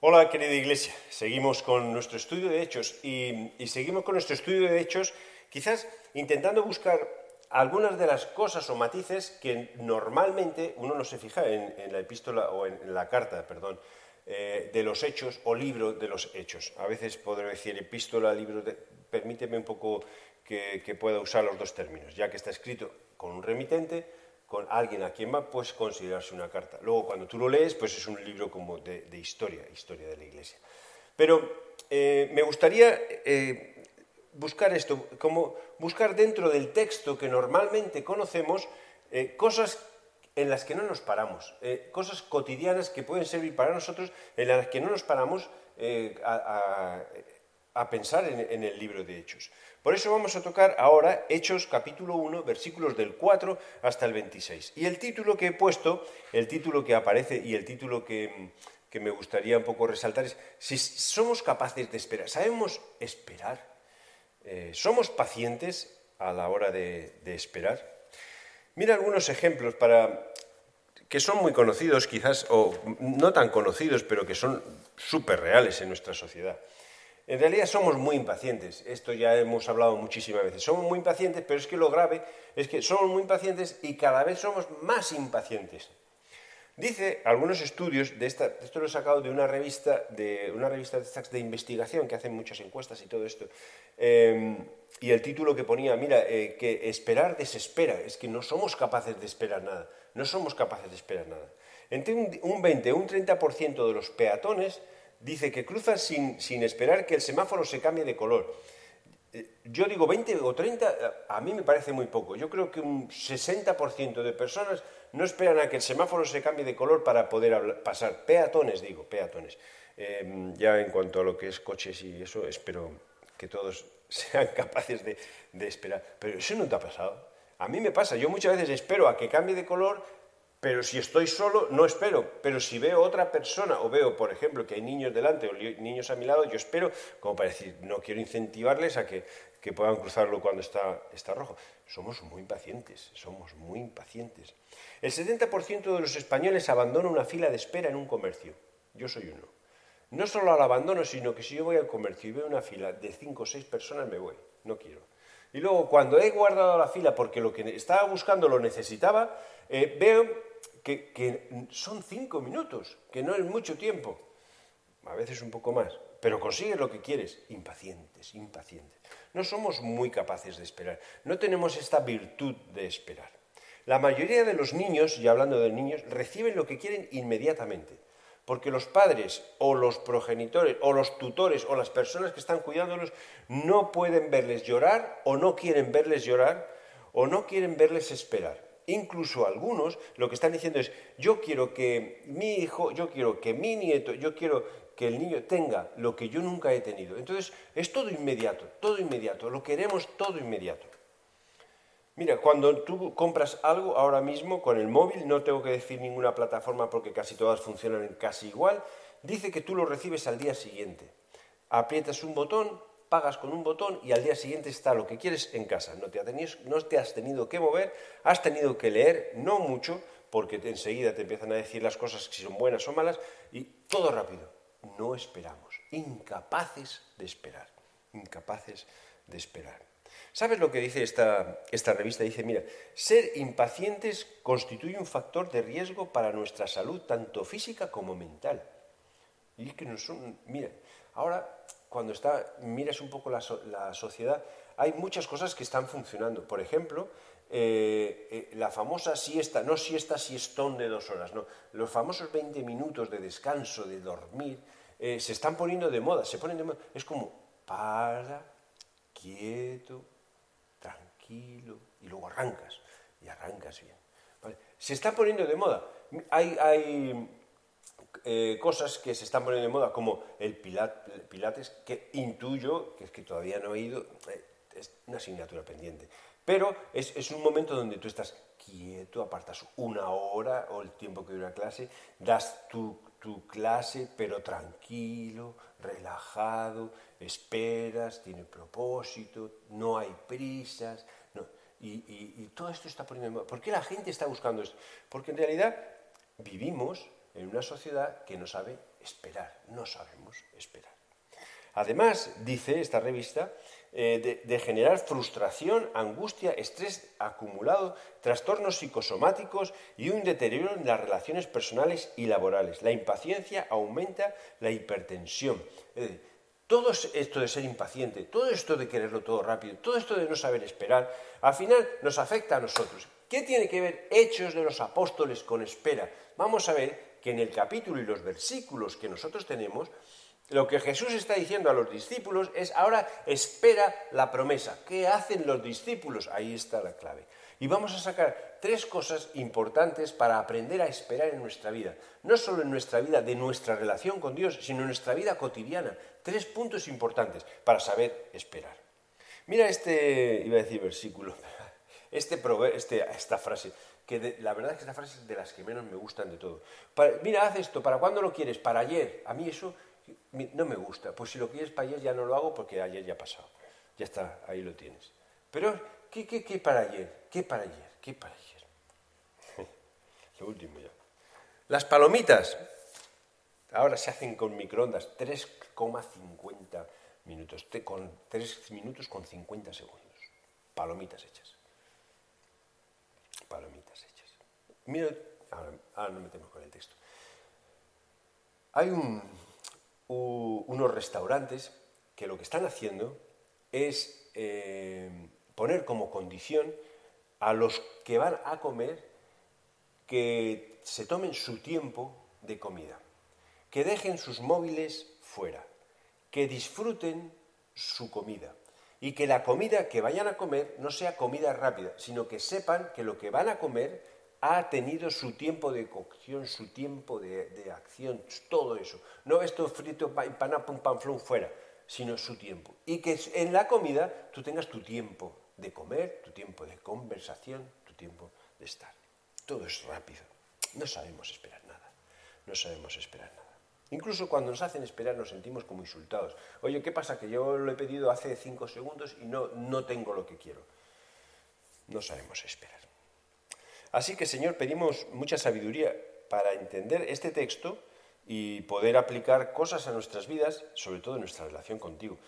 Hola querida iglesia, seguimos con nuestro estudio de hechos y, seguimos con nuestro estudio de hechos quizás intentando buscar algunas de las cosas o matices que normalmente uno no se fija en, la epístola o en, la carta, perdón, eh, de los hechos o libro de los hechos. A veces podré decir epístola, libro, de, permíteme un poco que, que pueda usar los dos términos, ya que está escrito con un remitente, con alguien a quien va, pues considerarse una carta. Luego, cuando tú lo lees, pues es un libro como de, historia, historia de la Iglesia. Pero eh, me gustaría eh, buscar esto, como buscar dentro del texto que normalmente conocemos eh, cosas en las que no nos paramos, cosas cotidianas que pueden servir para nosotros, en las que no nos paramos a pensar en, el libro de Hechos. Por eso vamos a tocar ahora Hechos capítulo 1, versículos del 4 hasta el 26. Y el título que he puesto, el título que aparece y el título que, me gustaría un poco resaltar es si somos capaces de esperar, sabemos esperar, eh, somos pacientes a la hora de, de esperar. Mira algunos ejemplos para que son muy conocidos quizás, o no tan conocidos, pero que son súper reales en nuestra sociedad. En realidad somos muy impacientes, esto ya hemos hablado muchísimas veces, somos muy impacientes, pero es que lo grave es que somos muy impacientes y cada vez somos más impacientes. Dice algunos estudios, de esta, esto lo he sacado de una revista de, una revista de investigación que hacen muchas encuestas y todo esto, em, y el título que ponía, mira, eh, que esperar desespera, es que no somos capaces de esperar nada, no somos capaces de esperar nada. Entre un, un 20 o un 30% de los peatones dice que cruza sin, esperar que el semáforo se cambie de color. Eh, yo digo 20 o 30, a mí me parece muy poco. Yo creo que un 60% de personas no esperan a que el semáforo se cambie de color para poder pasar. Peatones, digo, peatones. Em, ya en cuanto a lo que es coches y eso, espero que todos sean capaces de, de esperar. Pero eso no te ha pasado. A mí me pasa, yo muchas veces espero a que cambie de color pero si estoy solo, no espero. Pero si veo otra persona o veo, por ejemplo, que hay niños delante o niños a mi lado, yo espero, como para decir, no quiero incentivarles a que, puedan cruzarlo cuando está, está rojo. Somos muy impacientes, somos muy impacientes. El 70% de los españoles abandona una fila de espera en un comercio. Yo soy uno. No solo al abandono, sino que si yo voy al comercio y veo una fila de 5 o 6 personas, me voy. No quiero. Y luego, cuando he guardado la fila porque lo que estaba buscando lo necesitaba, eh, veo que, son cinco minutos, que no es mucho tiempo, a veces un poco más, pero consigues lo que quieres, impacientes, impacientes. No somos muy capaces de esperar, no tenemos esta virtud de esperar. La mayoría de los niños, y hablando de niños, reciben lo que quieren inmediatamente, porque los padres o los progenitores o los tutores o las personas que están cuidándolos no pueden verles llorar o no quieren verles llorar o no quieren verles esperar. Incluso algunos lo que están diciendo es, yo quiero que mi hijo, yo quiero que mi nieto, yo quiero que el niño tenga lo que yo nunca he tenido. Entonces, es todo inmediato, todo inmediato, lo queremos todo inmediato. Mira, cuando tú compras algo ahora mismo con el móvil, no tengo que decir ninguna plataforma porque casi todas funcionan casi igual, dice que tú lo recibes al día siguiente. Aprietas un botón, pagas con un botón y al día siguiente está lo que quieres en casa. No te, has tenido que mover, has tenido que leer, no mucho, porque enseguida te empiezan a decir las cosas si son buenas o malas, y todo rápido. No esperamos, incapaces de esperar, incapaces de esperar. ¿Sabes lo que dice esta, esta revista? Dice, mira, ser impacientes constituye un factor de riesgo para nuestra salud, tanto física como mental. Y es que no son, mira, ahora cuando está, miras un poco la, sociedad, hay muchas cosas que están funcionando. Por ejemplo, eh, eh, la famosa siesta, no siesta siestón de dos horas, no, los famosos 20 minutos de descanso, de dormir, eh, se están poniendo de moda, se ponen de moda. Es como, para, quieto, tranquilo, y luego arrancas, y arrancas bien. Se está poniendo de moda. Hay, hay eh, cosas que se están poniendo de moda, como el Pilates, que intuyo, que es que todavía no he ido, eh, es una asignatura pendiente. Pero es, un momento donde tú estás quieto, apartas una hora o el tiempo que dura la clase, das tu, clase, pero tranquilo, relajado, esperas, tiene propósito, no hay prisas. y, y todo esto está poniendo. ¿Por qué la gente está buscando esto? Porque en realidad vivimos en una sociedad que no sabe esperar, no sabemos esperar. Además, dice esta revista, eh, de, generar frustración, angustia, estrés acumulado, trastornos psicosomáticos y un deterioro en las relaciones personales y laborales. La impaciencia aumenta la hipertensión. todo esto de ser impaciente, todo esto de quererlo todo rápido, todo esto de no saber esperar, al final nos afecta a nosotros. ¿Qué tiene que ver Hechos de los Apóstoles con espera? Vamos a ver en el capítulo y los versículos que nosotros tenemos, lo que Jesús está diciendo a los discípulos es ahora espera la promesa. ¿Qué hacen los discípulos? Ahí está la clave. Y vamos a sacar tres cosas importantes para aprender a esperar en nuestra vida. No solo en nuestra vida de nuestra relación con Dios, sino en nuestra vida cotidiana. Tres puntos importantes para saber esperar. Mira este, iba a decir versículo, este, este esta frase, que la verdad es que esta frase es de las que menos me gustan de todo. mira, haz esto, ¿para cuándo lo quieres? Para ayer. A mí eso no me gusta. Pues si lo quieres para ayer ya no lo hago porque ayer ya ha pasado. Ya está, ahí lo tienes. Pero, ¿qué, qué, qué para ayer? ¿Qué para ayer? ¿Qué para ayer? lo último ya. Las palomitas. Ahora se hacen con microondas 3,50 minutos. Con 3 minutos con 50 segundos. Palomitas hechas. Palomitas hechas. Mira, ahora, ahora no metemos con el texto. Hay un, unos restaurantes que lo que están haciendo es eh, poner como condición a los que van a comer que se tomen su tiempo de comida, que dejen sus móviles fuera, que disfruten su comida y que la comida que vayan a comer no sea comida rápida, sino que sepan que lo que van a comer ha tenido su tiempo de cocción, su tiempo de, acción, todo eso. No esto frito, pan, pum, fuera, sino su tiempo. Y que en la comida tú tengas tu tiempo de comer, tu tiempo de conversación, tu tiempo de estar. Todo es rápido. No sabemos esperar nada. No sabemos esperar nada. Incluso cuando nos hacen esperar nos sentimos como insultados. Oye, ¿qué pasa? Que yo lo he pedido hace cinco segundos y no, no tengo lo que quiero. No sabemos esperar. Así que, Señor, pedimos mucha sabiduría para entender este texto y poder aplicar cosas a nuestras vidas, sobre todo en nuestra relación contigo,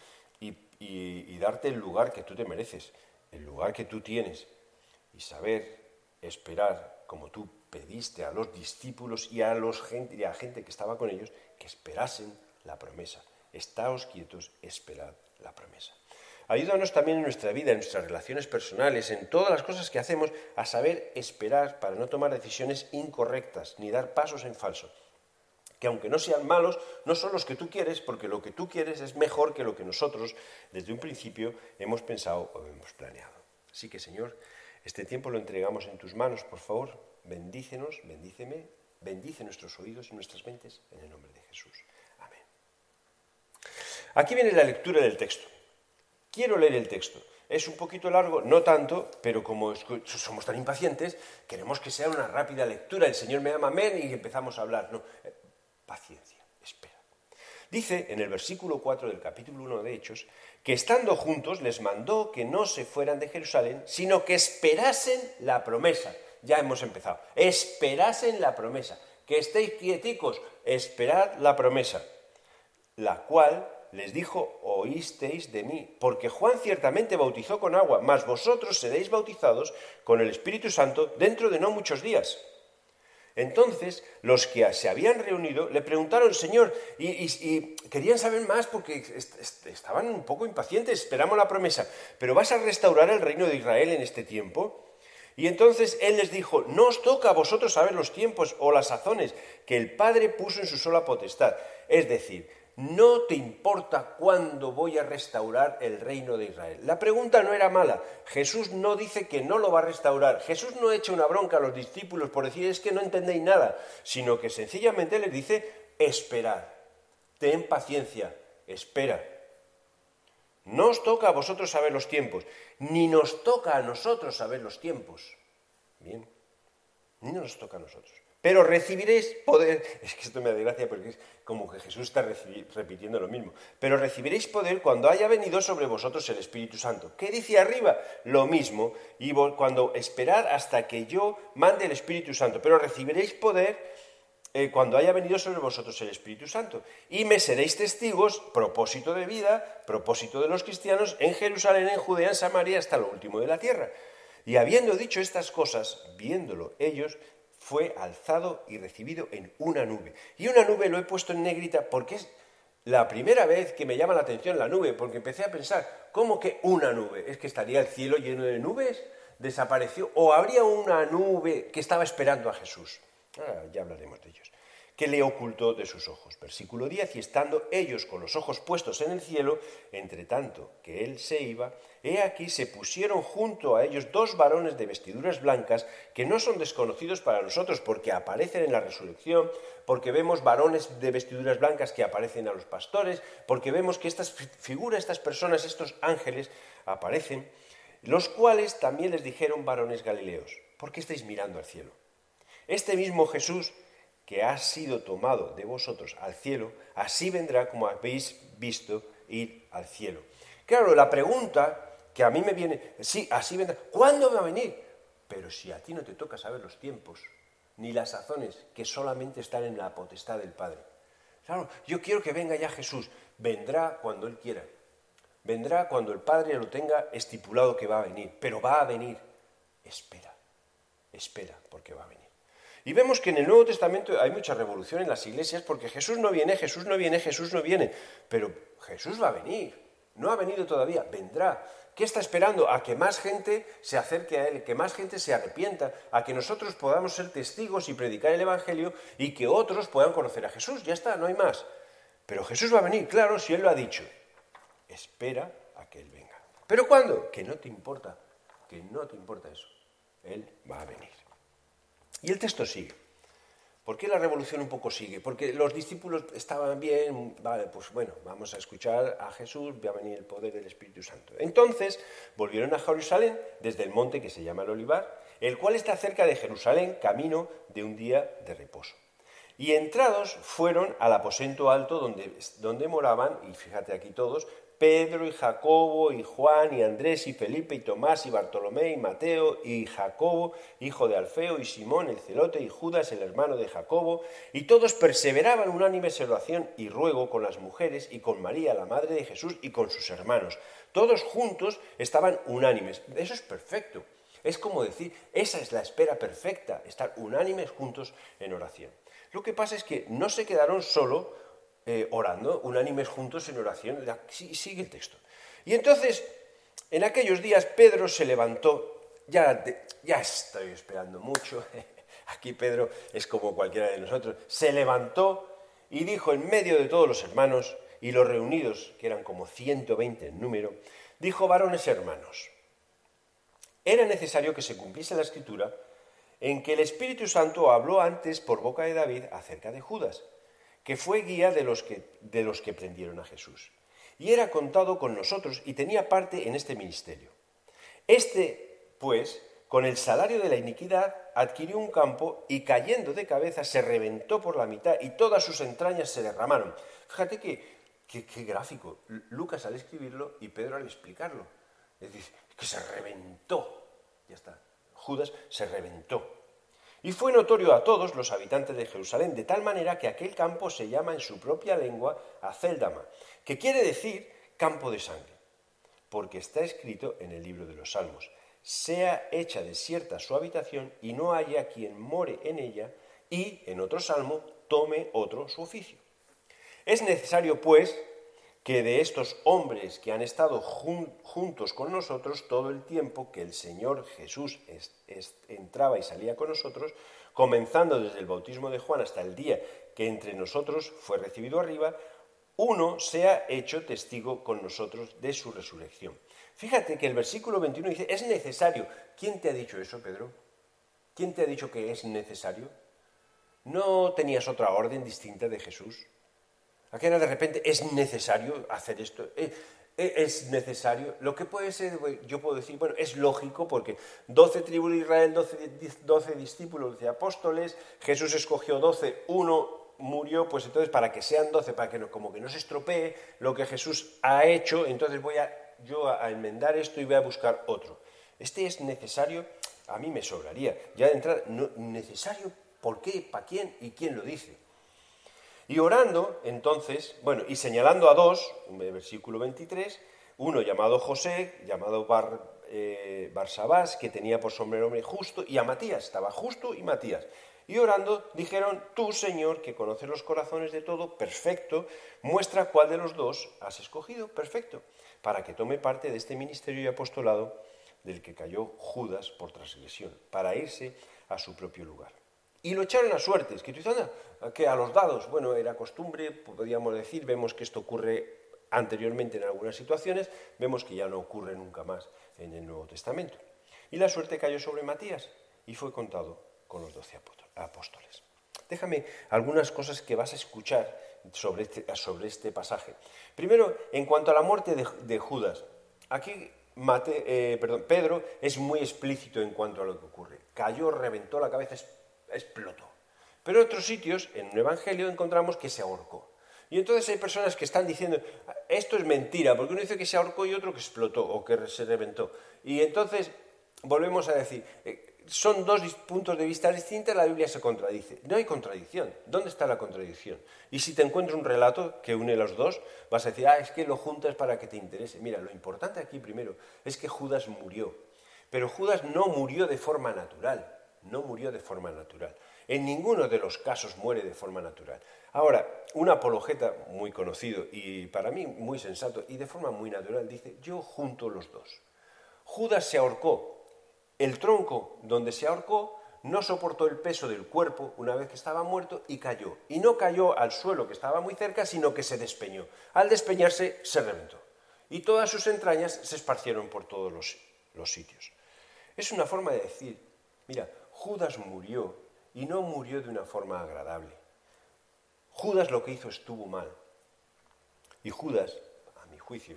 y, darte el lugar que tú te mereces, el lugar que tú tienes, y saber esperar como tú pediste a los discípulos y a, los gente, y a la gente que estaba con ellos, que esperasen la promesa. Estáos quietos, esperad la promesa. Ayúdanos también en nuestra vida, en nuestras relaciones personales, en todas las cosas que hacemos, a saber esperar para no tomar decisiones incorrectas ni dar pasos en falso. Que aunque no sean malos, no son los que tú quieres, porque lo que tú quieres es mejor que lo que nosotros desde un principio hemos pensado o hemos planeado. Así que, Señor, este tiempo lo entregamos en tus manos, por favor. Bendícenos, bendíceme, bendice nuestros oídos y nuestras mentes en el nombre de Jesús. Amén. Aquí viene la lectura del texto. Quiero leer el texto. Es un poquito largo, no tanto, pero como somos tan impacientes, queremos que sea una rápida lectura. El Señor me ama, amén, y empezamos a hablar. No, eh, paciencia, espera. Dice en el versículo 4 del capítulo 1 de Hechos que estando juntos les mandó que no se fueran de Jerusalén, sino que esperasen la promesa. Ya hemos empezado. Esperasen la promesa. Que estéis quieticos, esperad la promesa, la cual les dijo, oísteis de mí, porque Juan ciertamente bautizó con agua, mas vosotros seréis bautizados con el Espíritu Santo dentro de no muchos días. Entonces los que se habían reunido le preguntaron, Señor, y, querían saber más porque estaban un poco impacientes, esperamos la promesa, pero ¿vas a restaurar el reino de Israel en este tiempo? Y entonces él les dijo, no os toca a vosotros saber los tiempos o las sazones que el Padre puso en su sola potestad. Es decir, no te importa cuándo voy a restaurar el reino de Israel. La pregunta no era mala. Jesús no dice que no lo va a restaurar. Jesús no echa una bronca a los discípulos por decir es que no entendéis nada, sino que sencillamente les dice esperar. Ten paciencia, espera. No os toca a vosotros saber los tiempos, ni nos toca a nosotros saber los tiempos. Bien, ni nos toca a nosotros. Pero recibiréis poder, es que esto me da gracia porque es como que Jesús está repitiendo lo mismo, pero recibiréis poder cuando haya venido sobre vosotros el Espíritu Santo. ¿Qué dice arriba? Lo mismo, y cuando esperar hasta que yo mande el Espíritu Santo, pero recibiréis poder eh, cuando haya venido sobre vosotros el Espíritu Santo. Y me seréis testigos, propósito de vida, propósito de los cristianos, en Jerusalén, en Judea, en Samaria, hasta lo último de la tierra. Y habiendo dicho estas cosas, viéndolo ellos, fue alzado y recibido en una nube. Y una nube lo he puesto en negrita porque es la primera vez que me llama la atención la nube, porque empecé a pensar, ¿cómo que una nube? ¿Es que estaría el cielo lleno de nubes? ¿Desapareció? ¿O habría una nube que estaba esperando a Jesús? Ah, ya hablaremos de ellos que le ocultó de sus ojos. Versículo 10, y estando ellos con los ojos puestos en el cielo, entre tanto que él se iba, he aquí se pusieron junto a ellos dos varones de vestiduras blancas que no son desconocidos para nosotros porque aparecen en la resurrección, porque vemos varones de vestiduras blancas que aparecen a los pastores, porque vemos que estas figuras, estas personas, estos ángeles aparecen, los cuales también les dijeron varones galileos, ¿por qué estáis mirando al cielo? Este mismo Jesús que ha sido tomado de vosotros al cielo, así vendrá como habéis visto ir al cielo. Claro, la pregunta que a mí me viene, sí, así vendrá, ¿cuándo va a venir? Pero si a ti no te toca saber los tiempos, ni las sazones, que solamente están en la potestad del Padre. Claro, yo quiero que venga ya Jesús, vendrá cuando Él quiera, vendrá cuando el Padre lo tenga estipulado que va a venir, pero va a venir. Espera, espera, porque va a venir. Y vemos que en el Nuevo Testamento hay mucha revolución en las iglesias porque Jesús no viene, Jesús no viene, Jesús no viene. Pero Jesús va a venir. No ha venido todavía, vendrá. ¿Qué está esperando? A que más gente se acerque a Él, que más gente se arrepienta, a que nosotros podamos ser testigos y predicar el Evangelio y que otros puedan conocer a Jesús. Ya está, no hay más. Pero Jesús va a venir, claro, si Él lo ha dicho. Espera a que Él venga. ¿Pero cuándo? Que no te importa, que no te importa eso. Él va a venir. Y el texto sigue. ¿Por qué la revolución un poco sigue? Porque los discípulos estaban bien, vale, pues bueno, vamos a escuchar a Jesús, va a venir el poder del Espíritu Santo. Entonces volvieron a Jerusalén desde el monte que se llama el Olivar, el cual está cerca de Jerusalén, camino de un día de reposo. Y entrados fueron al aposento alto donde, donde moraban, y fíjate aquí todos, Pedro y Jacobo y Juan y Andrés y Felipe y Tomás y Bartolomé y Mateo y Jacobo, hijo de Alfeo y Simón el celote y Judas el hermano de Jacobo, y todos perseveraban unánimes en oración y ruego con las mujeres y con María, la madre de Jesús, y con sus hermanos. Todos juntos estaban unánimes. Eso es perfecto. Es como decir, esa es la espera perfecta, estar unánimes juntos en oración. Lo que pasa es que no se quedaron solo eh, orando, unánimes juntos en oración. Sigue el texto. Y entonces, en aquellos días, Pedro se levantó, ya, ya estoy esperando mucho, aquí Pedro es como cualquiera de nosotros, se levantó y dijo en medio de todos los hermanos y los reunidos, que eran como 120 en número, dijo, varones hermanos, era necesario que se cumpliese la escritura en que el Espíritu Santo habló antes por boca de David acerca de Judas que fue guía de los que, de los que prendieron a Jesús. Y era contado con nosotros y tenía parte en este ministerio. Este, pues, con el salario de la iniquidad, adquirió un campo y cayendo de cabeza se reventó por la mitad y todas sus entrañas se derramaron. Fíjate que, qué gráfico. Lucas al escribirlo y Pedro al explicarlo. Es decir, que se reventó. Ya está. Judas se reventó. Y fue notorio a todos los habitantes de Jerusalén, de tal manera que aquel campo se llama en su propia lengua Aceldama, que quiere decir campo de sangre, porque está escrito en el libro de los Salmos, sea hecha desierta su habitación y no haya quien more en ella, y, en otro salmo, tome otro su oficio. Es necesario, pues, que de estos hombres que han estado juntos con nosotros todo el tiempo que el Señor Jesús entraba y salía con nosotros, comenzando desde el bautismo de Juan hasta el día que entre nosotros fue recibido arriba, uno sea hecho testigo con nosotros de su resurrección. Fíjate que el versículo 21 dice, es necesario. ¿Quién te ha dicho eso, Pedro? ¿Quién te ha dicho que es necesario? ¿No tenías otra orden distinta de Jesús? Aquella de repente es necesario hacer esto. Eh, eh, es necesario. Lo que puede ser, yo puedo decir, bueno, es lógico porque 12 tribus de Israel, 12, discípulos, 12 apóstoles, Jesús escogió 12, uno murió, pues entonces para que sean 12, para que no, como que no se estropee lo que Jesús ha hecho, entonces voy a, yo a, enmendar esto y voy a buscar otro. Este es necesario, a mí me sobraría. Ya de entrada, no, necesario ¿Por qué? ¿Para quién? ¿Y quién lo dice? Y orando, entonces, bueno, y señalando a dos, versículo 23, uno llamado José, llamado eh, Barsabás, que tenía por nombre justo, y a Matías, estaba justo y Matías. Y orando dijeron, tú, Señor, que conoces los corazones de todo, perfecto, muestra cuál de los dos has escogido, perfecto, para que tome parte de este ministerio y apostolado del que cayó Judas por transgresión, para irse a su propio lugar. Y lo echaron a suertes, que tú dices, que a los dados, bueno, era costumbre, podríamos decir, vemos que esto ocurre anteriormente en algunas situaciones, vemos que ya no ocurre nunca más en el Nuevo Testamento. Y la suerte cayó sobre Matías y fue contado con los doce apóstoles. Déjame algunas cosas que vas a escuchar sobre este, sobre este pasaje. Primero, en cuanto a la muerte de, Judas, aquí eh, Pedro es muy explícito en cuanto a lo que ocurre. Cayó, reventó la cabeza, explotó. Pero en otros sitios, en un evangelio, encontramos que se ahorcó. Y entonces hay personas que están diciendo, esto es mentira, porque uno dice que se ahorcó y otro que explotó o que se reventó. Y entonces volvemos a decir, eh, son dos puntos de vista distintos, la Biblia se contradice. No hay contradicción. ¿Dónde está la contradicción? Y si te encuentras un relato que une los dos, vas a decir, ah, es que lo juntas para que te interese. Mira, lo importante aquí primero es que Judas murió. Pero Judas no murió de forma natural. No murió de forma natural. En ninguno de los casos muere de forma natural. Ahora, un apologeta muy conocido y para mí muy sensato y de forma muy natural dice, yo junto los dos. Judas se ahorcó. El tronco donde se ahorcó no soportó el peso del cuerpo una vez que estaba muerto y cayó. Y no cayó al suelo que estaba muy cerca, sino que se despeñó. Al despeñarse se reventó. Y todas sus entrañas se esparcieron por todos los, los sitios. Es una forma de decir, mira, Judas murió y no murió de una forma agradable. Judas lo que hizo estuvo mal. Y Judas, a mi juicio,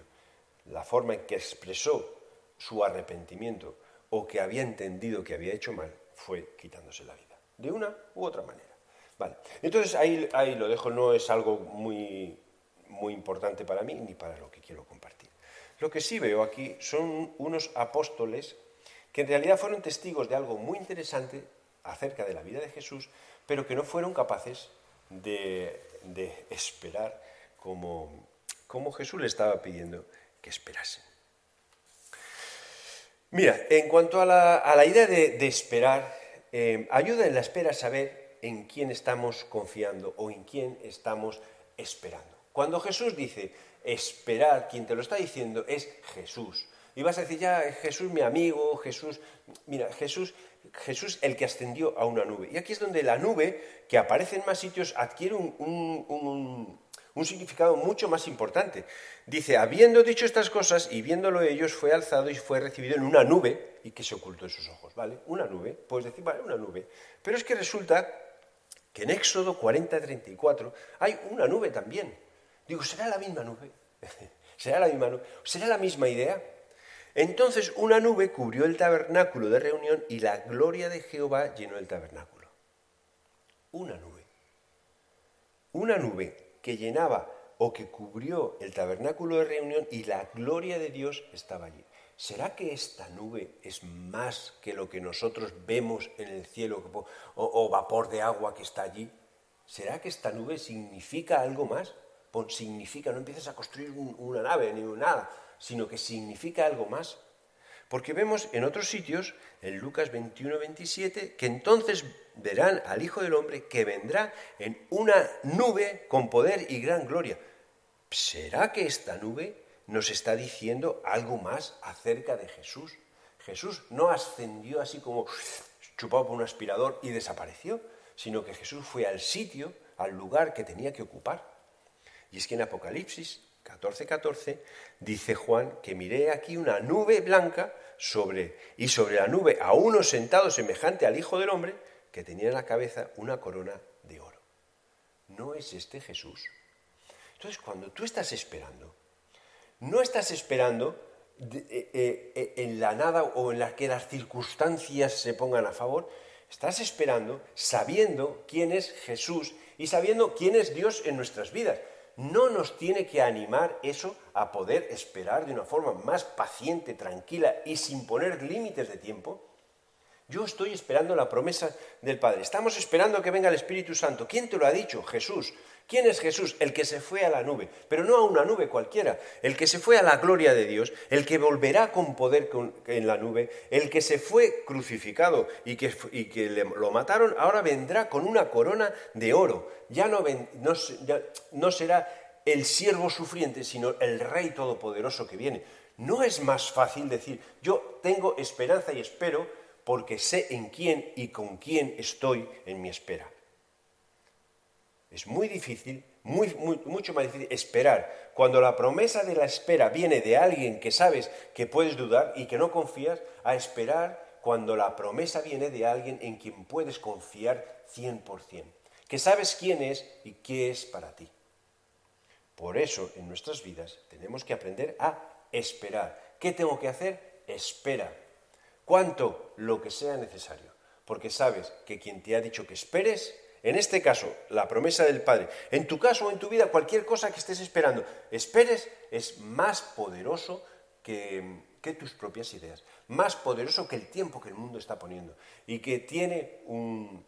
la forma en que expresó su arrepentimiento o que había entendido que había hecho mal fue quitándose la vida, de una u otra manera. Vale. Entonces ahí, ahí lo dejo, no es algo muy, muy importante para mí ni para lo que quiero compartir. Lo que sí veo aquí son unos apóstoles que en realidad fueron testigos de algo muy interesante acerca de la vida de Jesús, pero que no fueron capaces de, esperar como, como, Jesús le estaba pidiendo que esperasen. Mira, en cuanto a la, idea de, esperar, eh, ayuda en la espera a saber en quién estamos confiando o en quién estamos esperando. Cuando Jesús dice esperar, quien te lo está diciendo es Jesús. Y vas a decir, ya, Jesús mi amigo, Jesús, mira, Jesús, Jesús el que ascendió a una nube. Y aquí es donde la nube, que aparece en más sitios, adquiere un, significado mucho más importante. Dice, habiendo dicho estas cosas y viéndolo ellos, fue alzado y fue recibido en una nube y que se ocultó en sus ojos, ¿vale? Una nube, puedes decir, vale, una nube. Pero es que resulta que en Éxodo 40-34 hay una nube también. Digo, ¿será la misma nube? ¿Será la misma nube? ¿Será la misma idea? Entonces una nube cubrió el tabernáculo de reunión y la gloria de Jehová llenó el tabernáculo. Una nube. Una nube que llenaba o que cubrió el tabernáculo de reunión y la gloria de Dios estaba allí. ¿Será que esta nube es más que lo que nosotros vemos en el cielo o, vapor de agua que está allí? ¿Será que esta nube significa algo más? significa, no empieces a construir una nave ni nada sino que significa algo más. Porque vemos en otros sitios, en Lucas 21, 27, que entonces verán al Hijo del Hombre que vendrá en una nube con poder y gran gloria. ¿Será que esta nube nos está diciendo algo más acerca de Jesús? Jesús no ascendió así como chupado por un aspirador y desapareció, sino que Jesús fue al sitio, al lugar que tenía que ocupar. Y es que en Apocalipsis 14, 14, dice Juan que miré aquí una nube blanca sobre, y sobre la nube a uno sentado semejante al Hijo del Hombre que tenía en la cabeza una corona de oro. ¿No es este Jesús? Entonces, cuando tú estás esperando, no estás esperando eh, eh, eh, en la nada o en la que las circunstancias se pongan a favor, estás esperando sabiendo quién es Jesús y sabiendo quién es Dios en nuestras vidas no nos tiene que animar eso a poder esperar de una forma más paciente, tranquila y sin poner límites de tiempo. Yo estoy esperando la promesa del Padre. Estamos esperando que venga el Espíritu Santo. ¿Quién te lo ha dicho? Jesús. ¿Quién es Jesús? El que se fue a la nube, pero no a una nube cualquiera, el que se fue a la gloria de Dios, el que volverá con poder en la nube, el que se fue crucificado y que, lo mataron, ahora vendrá con una corona de oro. Ya no, será el siervo sufriente, sino el Rey Todopoderoso que viene. ¿No es más fácil decir, yo tengo esperanza y espero porque sé en quién y con quién estoy en mi espera? Es muy difícil, muy, mucho más difícil esperar. Cuando la promesa de la espera viene de alguien que sabes que puedes dudar y que no confías, a esperar cuando la promesa viene de alguien en quien puedes confiar 100%, que sabes quién es y qué es para ti. Por eso en nuestras vidas tenemos que aprender a esperar. ¿Qué tengo que hacer? Espera. ¿Cuánto? Lo que sea necesario. Porque sabes que quien te ha dicho que esperes en este caso, la promesa del Padre. En tu caso o en tu vida, cualquier cosa que estés esperando, esperes, es más poderoso que, tus propias ideas, más poderoso que el tiempo que el mundo está poniendo y que tiene un,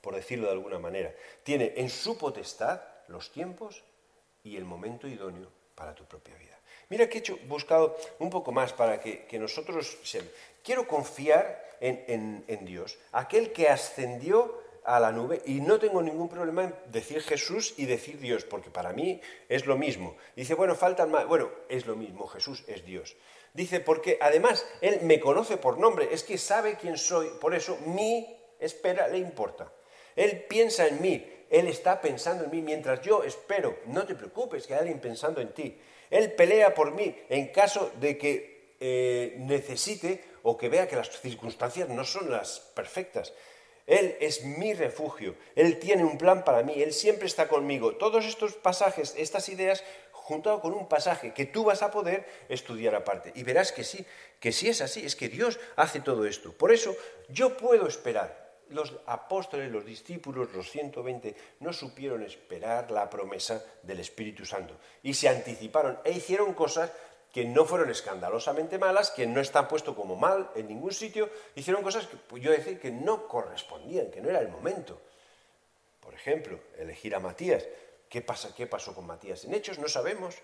por decirlo de alguna manera, tiene en su potestad los tiempos y el momento idóneo para tu propia vida. Mira que he buscado un poco más para que, nosotros... quiero confiar en Dios, aquel que ascendió a la nube y no tengo ningún problema en decir Jesús y decir Dios, porque para mí es lo mismo. Dice, bueno, faltan más. Bueno, es lo mismo, Jesús es Dios. Dice, porque además Él me conoce por nombre, es que sabe quién soy, por eso mi espera le importa. Él piensa en mí, Él está pensando en mí mientras yo espero. No te preocupes que hay alguien pensando en ti. Él pelea por mí en caso de que eh, necesite o que vea que las circunstancias no son las perfectas. Él es mi refugio, Él tiene un plan para mí, Él siempre está conmigo. Todos estos pasajes, estas ideas, juntado con un pasaje que tú vas a poder estudiar aparte. Y verás que sí, que sí es así, es que Dios hace todo esto. Por eso yo puedo esperar. Los apóstoles, los discípulos, los 120, no supieron esperar la promesa del Espíritu Santo y se anticiparon e hicieron cosas que no fueron escandalosamente malas, que no están puesto como mal en ningún sitio, hicieron cosas que pues, yo decir que no correspondían, que no era el momento. Por ejemplo, elegir a Matías. ¿Qué, pasa, ¿Qué pasó con Matías? En Hechos no sabemos.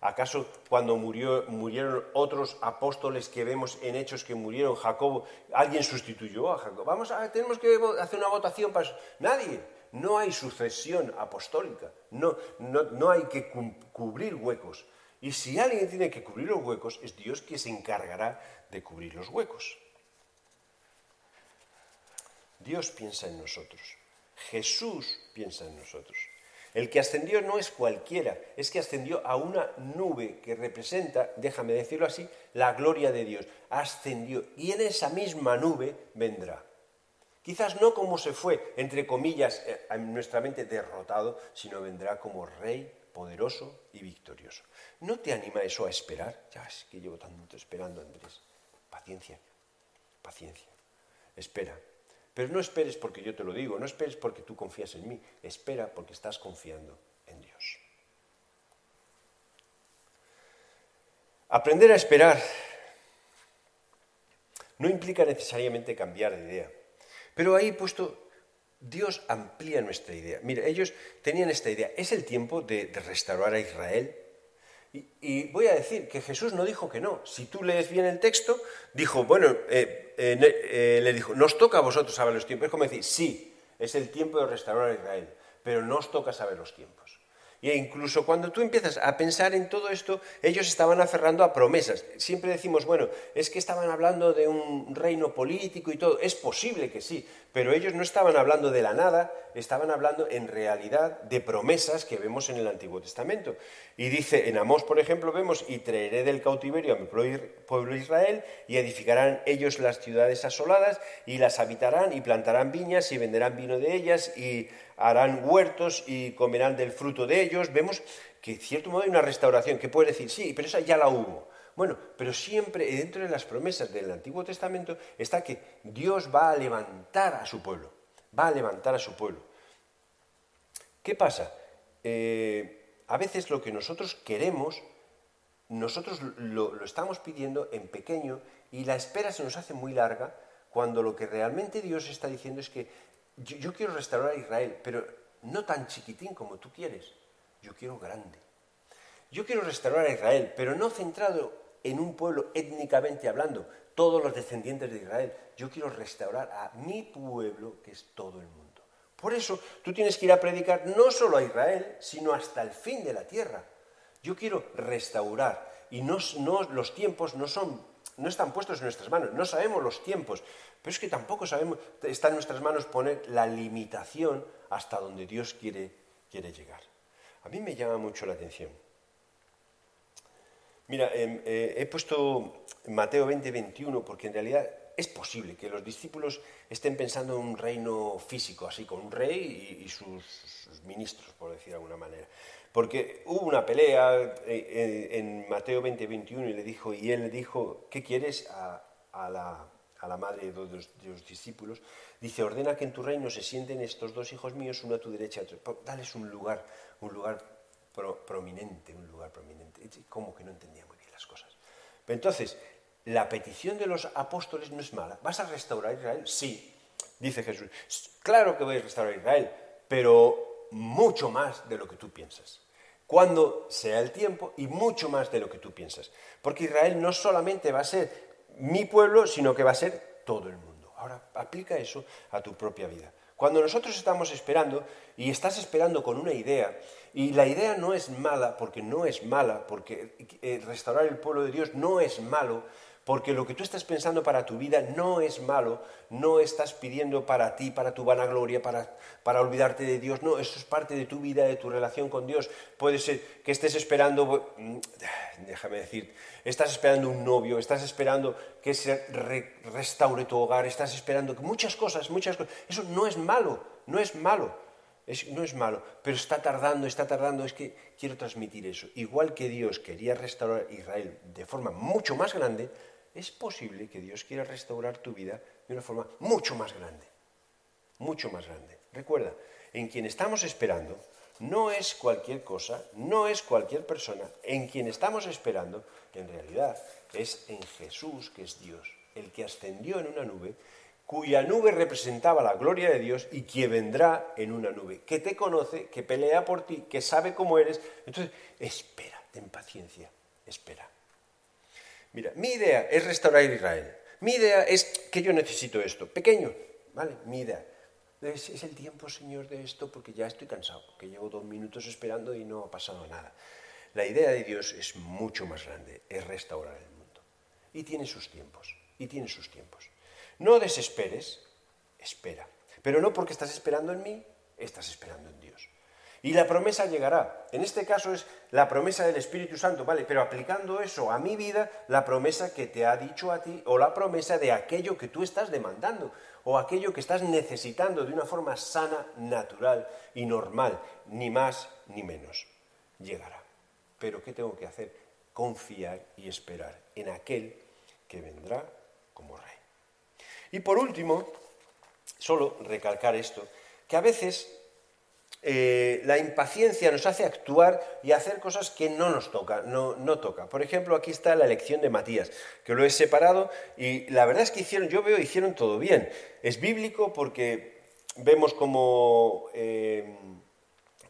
¿Acaso cuando murió, murieron otros apóstoles que vemos en Hechos que murieron, Jacobo, alguien sustituyó a Jacobo? Vamos a, tenemos que hacer una votación para. Nadie. No hay sucesión apostólica. No, no, no hay que cubrir huecos. Y si alguien tiene que cubrir los huecos, es Dios quien se encargará de cubrir los huecos. Dios piensa en nosotros. Jesús piensa en nosotros. El que ascendió no es cualquiera, es que ascendió a una nube que representa, déjame decirlo así, la gloria de Dios. Ascendió y en esa misma nube vendrá. Quizás no como se fue, entre comillas, eh, en nuestra mente derrotado, sino vendrá como rey poderoso y victorioso. ¿No te anima eso a esperar? Ya es que llevo tanto esperando, Andrés. Paciencia, paciencia. Espera. Pero no esperes porque yo te lo digo, no esperes porque tú confías en mí, espera porque estás confiando en Dios. Aprender a esperar no implica necesariamente cambiar de idea. Pero ahí puesto Dios amplía nuestra idea. Mira, ellos tenían esta idea. Es el tiempo de, restaurar a Israel. Y, voy a decir que Jesús no dijo que no. Si tú lees bien el texto, dijo, bueno, eh, eh, eh, le dijo, nos toca a vosotros saber los tiempos. Es como decir, sí, es el tiempo de restaurar a Israel, pero no os toca saber los tiempos. Y incluso cuando tú empiezas a pensar en todo esto, ellos estaban aferrando a promesas. Siempre decimos, bueno, es que estaban hablando de un reino político y todo. Es posible que sí, pero ellos no estaban hablando de la nada, estaban hablando en realidad de promesas que vemos en el Antiguo Testamento. Y dice, en Amós, por ejemplo, vemos, y traeré del cautiverio a mi pueblo Israel, y edificarán ellos las ciudades asoladas, y las habitarán, y plantarán viñas, y venderán vino de ellas, y harán huertos, y comerán del fruto de ellos. Vemos que, en cierto modo, hay una restauración, que puede decir, sí, pero esa ya la hubo. Bueno, pero siempre dentro de las promesas del Antiguo Testamento está que Dios va a levantar a su pueblo, va a levantar a su pueblo. ¿Qué pasa? Eh, a veces lo que nosotros queremos, nosotros lo, estamos pidiendo en pequeño y la espera se nos hace muy larga cuando lo que realmente Dios está diciendo es que yo, quiero restaurar a Israel, pero no tan chiquitín como tú quieres, yo quiero grande. Yo quiero restaurar a Israel, pero no centrado en un pueblo étnicamente hablando, todos los descendientes de Israel. Yo quiero restaurar a mi pueblo, que es todo el mundo. Por eso tú tienes que ir a predicar no solo a Israel, sino hasta el fin de la tierra. Yo quiero restaurar y no, los tiempos no son no están puestos en nuestras manos, no sabemos los tiempos, pero es que tampoco sabemos, está en nuestras manos poner la limitación hasta donde Dios quiere, quiere llegar. A mí me llama mucho la atención. Mira, em, eh, he puesto Mateo 20, 21 porque en realidad es posible que los discípulos estén pensando en un reino físico, así, con un rey y, sus, ministros, por decir de alguna manera. Porque hubo una pelea eh, eh, en Mateo 20, 21 y, le dijo, y él le dijo, ¿qué quieres a, la, madre de los, discípulos? Dice, ordena que en tu reino se sienten estos dos hijos míos, uno a tu derecha otro. Dales un lugar, un lugar prominente, un lugar prominente. Como que no entendía muy bien las cosas. Pero entonces, la petición de los apóstoles no es mala. ¿Vas a restaurar Israel? Sí, dice Jesús. Claro que voy a restaurar Israel, pero mucho más de lo que tú piensas. Cuando sea el tiempo y mucho más de lo que tú piensas. Porque Israel no solamente va a ser mi pueblo, sino que va a ser todo el mundo. Ahora, aplica eso a tu propia vida. Cuando nosotros estamos esperando y estás esperando con una idea, y la idea no es mala porque no es mala, porque eh, restaurar el pueblo de Dios no es malo, porque lo que tú estás pensando para tu vida no es malo, no estás pidiendo para ti, para tu vanagloria, para, para olvidarte de Dios, no, eso es parte de tu vida, de tu relación con Dios. Puede ser que estés esperando, mm, déjame decir, estás esperando un novio, estás esperando que se restaure tu hogar, estás esperando que muchas cosas, muchas cosas, eso no es malo, no es malo. no es malo, pero está tardando, está tardando, es que quiero transmitir eso. Igual que Dios quería restaurar Israel de forma mucho más grande, es posible que Dios quiera restaurar tu vida de una forma mucho más grande, mucho más grande. Recuerda, en quien estamos esperando no es cualquier cosa, no es cualquier persona, en quien estamos esperando, en realidad, es en Jesús, que es Dios, el que ascendió en una nube, cuya nube representaba la gloria de Dios y que vendrá en una nube, que te conoce, que pelea por ti, que sabe cómo eres. Entonces, espera, ten paciencia, espera. Mira, mi idea es restaurar Israel. Mi idea es que yo necesito esto, pequeño, ¿vale? Mi idea. Es, es, el tiempo, Señor, de esto porque ya estoy cansado, porque llevo dos minutos esperando y no ha pasado nada. La idea de Dios es mucho más grande, es restaurar el mundo. Y tiene sus tiempos, y tiene sus tiempos. No desesperes, espera. Pero no porque estás esperando en mí, estás esperando en Dios. Y la promesa llegará. En este caso es la promesa del Espíritu Santo, ¿vale? Pero aplicando eso a mi vida, la promesa que te ha dicho a ti o la promesa de aquello que tú estás demandando o aquello que estás necesitando de una forma sana, natural y normal, ni más ni menos. Llegará. Pero ¿qué tengo que hacer? Confiar y esperar en aquel que vendrá como rey. Y por último, solo recalcar esto, que a veces eh, la impaciencia nos hace actuar y hacer cosas que no nos toca, no, toca. Por ejemplo, aquí está la elección de Matías, que lo he separado y la verdad es que hicieron, yo veo, hicieron todo bien. Es bíblico porque vemos como eh,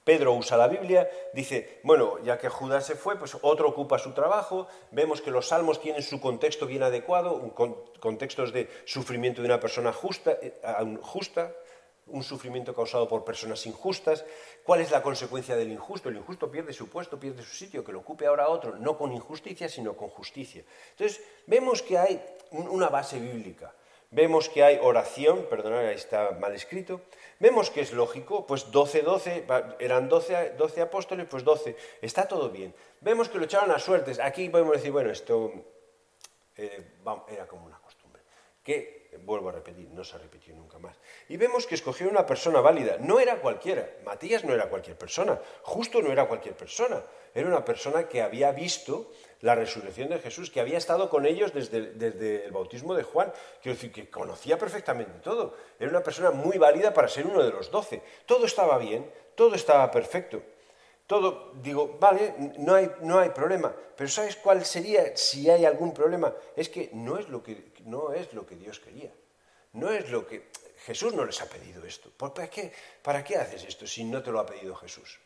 Pedro usa la Biblia, dice, bueno, ya que Judas se fue, pues otro ocupa su trabajo, vemos que los salmos tienen su contexto bien adecuado, un contextos de sufrimiento de una persona justa, eh, justa un sufrimiento causado por personas injustas. ¿Cuál es la consecuencia del injusto? El injusto pierde su puesto, pierde su sitio, que lo ocupe ahora otro, no con injusticia, sino con justicia. Entonces, vemos que hay una base bíblica. Vemos que hay oración, perdonad, está mal escrito. Vemos que es lógico, pues 12, 12, eran 12, 12 apóstoles, pues 12, está todo bien. Vemos que lo echaron a suertes. Aquí podemos decir, bueno, esto eh, era como una costumbre. Que vuelvo a repetir, no se repetido nunca más. Y vemos que escogió una persona válida, no era cualquiera, Matías no era cualquier persona, justo no era cualquier persona, era una persona que había visto la resurrección de Jesús, que había estado con ellos desde, desde el bautismo de Juan, quiero decir, que conocía perfectamente todo, era una persona muy válida para ser uno de los doce, todo estaba bien, todo estaba perfecto. Todo, digo, vale, no hay, no hay problema, pero ¿sabes cuál sería si hay algún problema? Es que no es lo que no es lo que Dios quería. no es lo que... Jesús no les ha pedido esto. ¿Para qué, ¿Para qué haces esto si no te lo ha pedido Jesús?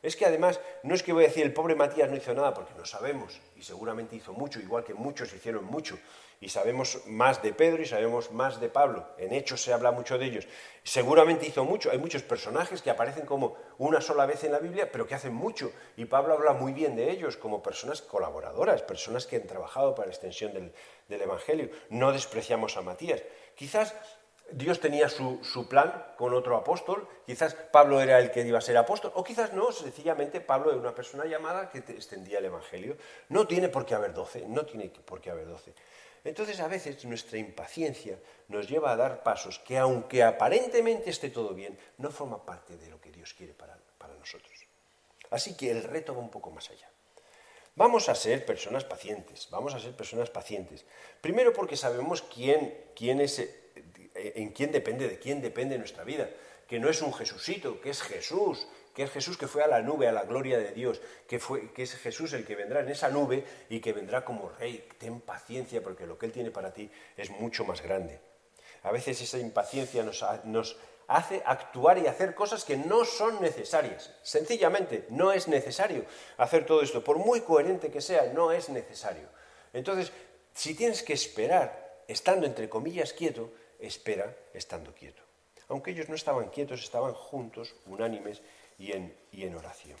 Es que además, no es que voy a decir el pobre Matías no hizo nada, porque no sabemos, y seguramente hizo mucho, igual que muchos hicieron mucho, y sabemos más de Pedro y sabemos más de Pablo. En Hechos se habla mucho de ellos. Seguramente hizo mucho, hay muchos personajes que aparecen como una sola vez en la Biblia, pero que hacen mucho, y Pablo habla muy bien de ellos como personas colaboradoras, personas que han trabajado para la extensión del, del Evangelio. No despreciamos a Matías. Quizás Dios tenía su, plan con otro apóstol, quizás Pablo era el que iba a ser apóstol, o quizás no, sencillamente Pablo era una persona llamada que extendía el Evangelio. No tiene por qué haber doce, no tiene por qué haber doce. Entonces a veces nuestra impaciencia nos lleva a dar pasos que aunque aparentemente esté todo bien, no forma parte de lo que Dios quiere para, para nosotros. Así que el reto va un poco más allá. Vamos a ser personas pacientes, vamos a ser personas pacientes. Primero porque sabemos quién, quién es eh, en quién depende, de quién depende nuestra vida, que no es un Jesucito, que es Jesús, que es Jesús que fue a la nube, a la gloria de Dios, que, fue, que es Jesús el que vendrá en esa nube y que vendrá como rey. Ten paciencia porque lo que Él tiene para ti es mucho más grande. A veces esa impaciencia nos, nos hace actuar y hacer cosas que no son necesarias. Sencillamente, no es necesario hacer todo esto. Por muy coherente que sea, no es necesario. Entonces, si tienes que esperar, estando entre comillas quieto, espera estando quieto. Aunque ellos no estaban quietos, estaban juntos, unánimes y en, oración.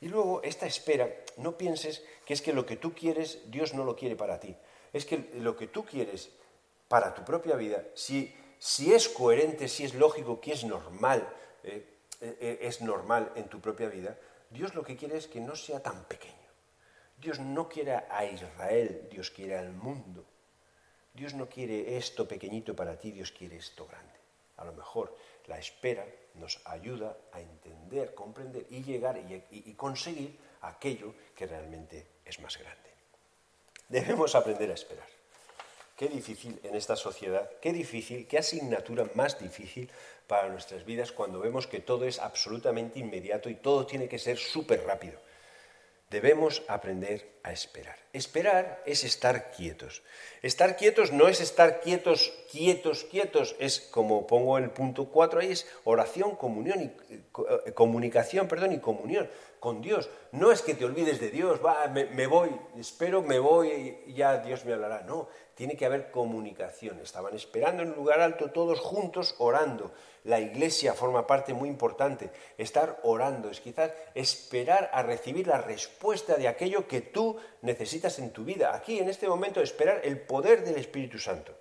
Y luego, esta espera, no pienses que es que lo que tú quieres, Dios no lo quiere para ti. Es que lo que tú quieres para tu propia vida, si, si es coherente, si es lógico, que es normal, eh, eh, eh, es normal en tu propia vida, Dios lo que quiere es que no sea tan pequeño. Dios no quiere a Israel, Dios quiere al mundo. Dios no quiere esto pequeñito para ti, Dios quiere esto grande. A lo mejor la espera nos ayuda a entender, comprender y llegar y, conseguir aquello que realmente es más grande. Debemos aprender a esperar. Qué difícil en esta sociedad, qué difícil, qué asignatura más difícil para nuestras vidas cuando vemos que todo es absolutamente inmediato y todo tiene que ser súper rápido debemos aprender a esperar. Esperar es estar quietos. Estar quietos no es estar quietos, quietos, quietos, es como pongo en el punto 4 ahí, es oración, comunión y eh, comunicación, perdón, y comunión con Dios. No es que te olvides de Dios, va, me, voy, espero, me voy y ya Dios me hablará. No, tiene que haber comunicación. Estaban esperando en un lugar alto todos juntos orando. La iglesia forma parte muy importante. Estar orando es quizás esperar a recibir la respuesta de aquello que tú necesitas en tu vida. Aquí, en este momento, esperar el poder del Espíritu Santo.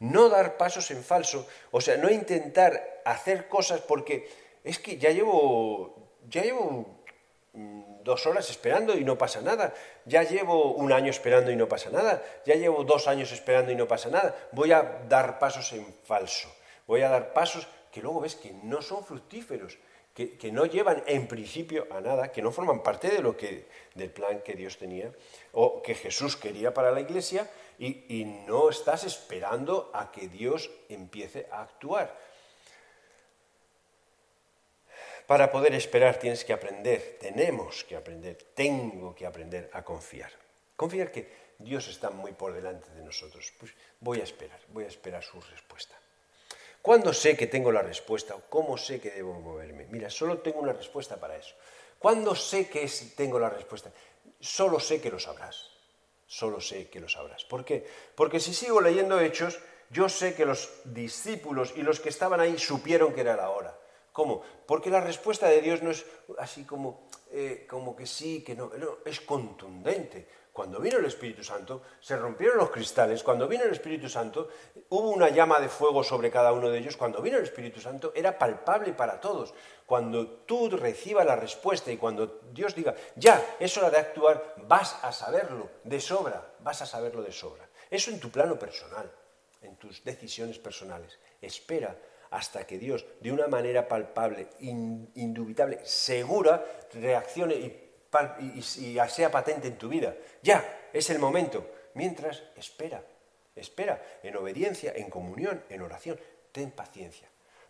No dar pasos en falso, o sea, no intentar hacer cosas porque es que ya llevo, ya llevo Mm, dos horas esperando y no pasa nada. Ya llevo un año esperando y no pasa nada. Ya llevo dos años esperando y no pasa nada. Voy a dar pasos en falso. Voy a dar pasos que luego ves que no son fructíferos, que, no llevan en principio a nada, que no forman parte de lo que, del plan que Dios tenía o que Jesús quería para la iglesia y, y no estás esperando a que Dios empiece a actuar. Para poder esperar tienes que aprender, tenemos que aprender, tengo que aprender a confiar. Confiar que Dios está muy por delante de nosotros. Pues voy a esperar, voy a esperar su respuesta. ¿Cuándo sé que tengo la respuesta cómo sé que debo moverme? Mira, solo tengo una respuesta para eso. ¿Cuándo sé que tengo la respuesta? Solo sé que lo sabrás. Solo sé que lo sabrás. ¿Por qué? Porque si sigo leyendo hechos, yo sé que los discípulos y los que estaban ahí supieron que era la hora. ¿Cómo? Porque la respuesta de Dios no es así como, eh, como que sí, que no, no, es contundente. Cuando vino el Espíritu Santo, se rompieron los cristales. Cuando vino el Espíritu Santo, hubo una llama de fuego sobre cada uno de ellos. Cuando vino el Espíritu Santo, era palpable para todos. Cuando tú recibas la respuesta y cuando Dios diga, ya, es hora de actuar, vas a saberlo de sobra, vas a saberlo de sobra. Eso en tu plano personal, en tus decisiones personales. Espera hasta que Dios, de una manera palpable, indubitable, segura, reaccione y, sea patente en tu vida. Ya, es el momento. Mientras, espera, espera, en obediencia, en comunión, en oración. Ten paciencia.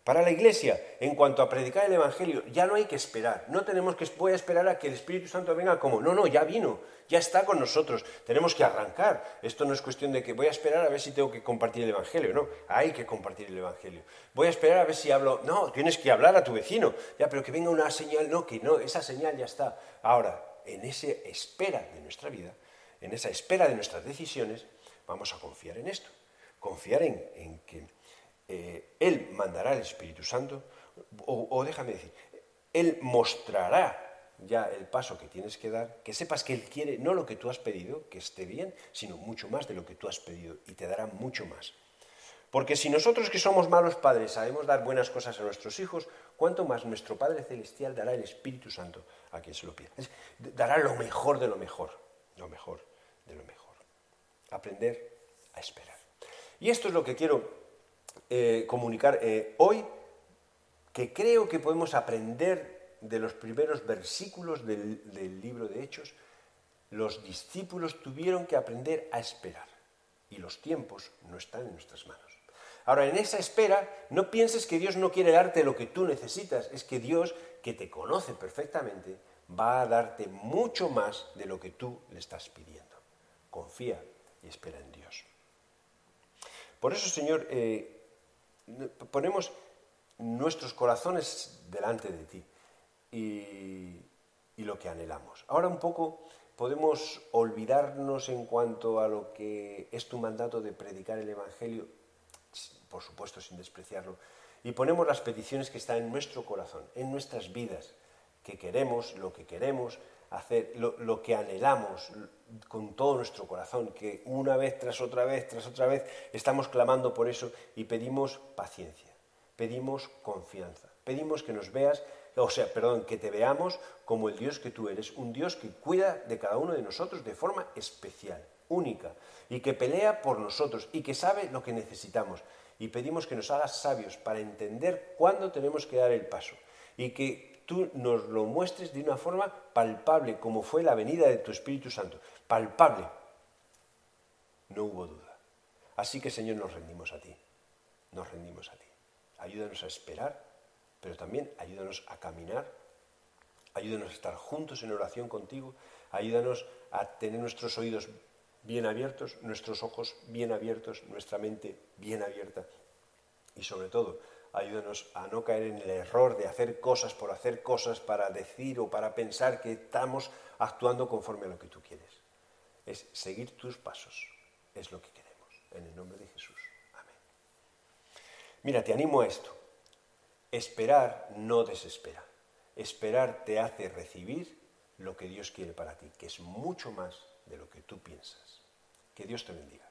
Para la iglesia, en cuanto a predicar el Evangelio, ya no hay que esperar. No tenemos que voy a esperar a que el Espíritu Santo venga como. No, no, ya vino, ya está con nosotros. Tenemos que arrancar. Esto no es cuestión de que voy a esperar a ver si tengo que compartir el Evangelio. No, hay que compartir el Evangelio. Voy a esperar a ver si hablo. No, tienes que hablar a tu vecino. Ya, pero que venga una señal. No, que no, esa señal ya está. Ahora, en esa espera de nuestra vida, en esa espera de nuestras decisiones, vamos a confiar en esto. Confiar en que eh, él mandará el Espíritu Santo, o, déjame decir, Él mostrará ya el paso que tienes que dar, que sepas que Él quiere no lo que tú has pedido, que esté bien, sino mucho más de lo que tú has pedido y te dará mucho más. Porque si nosotros que somos malos padres sabemos dar buenas cosas a nuestros hijos, ¿cuánto más nuestro Padre Celestial dará el Espíritu Santo a quien se lo pida? dará lo mejor de lo mejor, lo mejor de lo mejor. Aprender a esperar. Y esto es lo que quiero eh, comunicar eh, hoy que creo que podemos aprender de los primeros versículos del, del libro de Hechos. Los discípulos tuvieron que aprender a esperar y los tiempos no están en nuestras manos. Ahora, en esa espera, no pienses que Dios no quiere darte lo que tú necesitas, es que Dios, que te conoce perfectamente, va a darte mucho más de lo que tú le estás pidiendo. Confía y espera en Dios. Por eso, Señor, eh, ponemos nuestros corazones delante de ti y, lo que anhelamos. Ahora un poco podemos olvidarnos en cuanto a lo que es tu mandato de predicar el Evangelio, por supuesto sin despreciarlo, y ponemos las peticiones que están en nuestro corazón, en nuestras vidas, que queremos, lo que queremos hacer, lo, que anhelamos con todo nuestro corazón, que una vez tras otra vez, tras otra vez, estamos clamando por eso y pedimos paciencia, pedimos confianza, pedimos que nos veas, o sea, perdón, que te veamos como el Dios que tú eres, un Dios que cuida de cada uno de nosotros de forma especial, única, y que pelea por nosotros y que sabe lo que necesitamos. Y pedimos que nos hagas sabios para entender cuándo tenemos que dar el paso y que tú nos lo muestres de una forma palpable, como fue la venida de tu Espíritu Santo. Palpable. No hubo duda. Así que, Señor, nos rendimos a ti. Nos rendimos a ti. Ayúdanos a esperar, pero también ayúdanos a caminar. Ayúdanos a estar juntos en oración contigo. Ayúdanos a tener nuestros oídos bien abiertos, nuestros ojos bien abiertos, nuestra mente bien abierta. Y sobre todo, ayúdanos a no caer en el error de hacer cosas por hacer cosas para decir o para pensar que estamos actuando conforme a lo que tú quieres. Es seguir tus pasos, es lo que queremos. En el nombre de Jesús. Amén. Mira, te animo a esto. Esperar no desespera. Esperar te hace recibir lo que Dios quiere para ti, que es mucho más de lo que tú piensas. Que Dios te bendiga.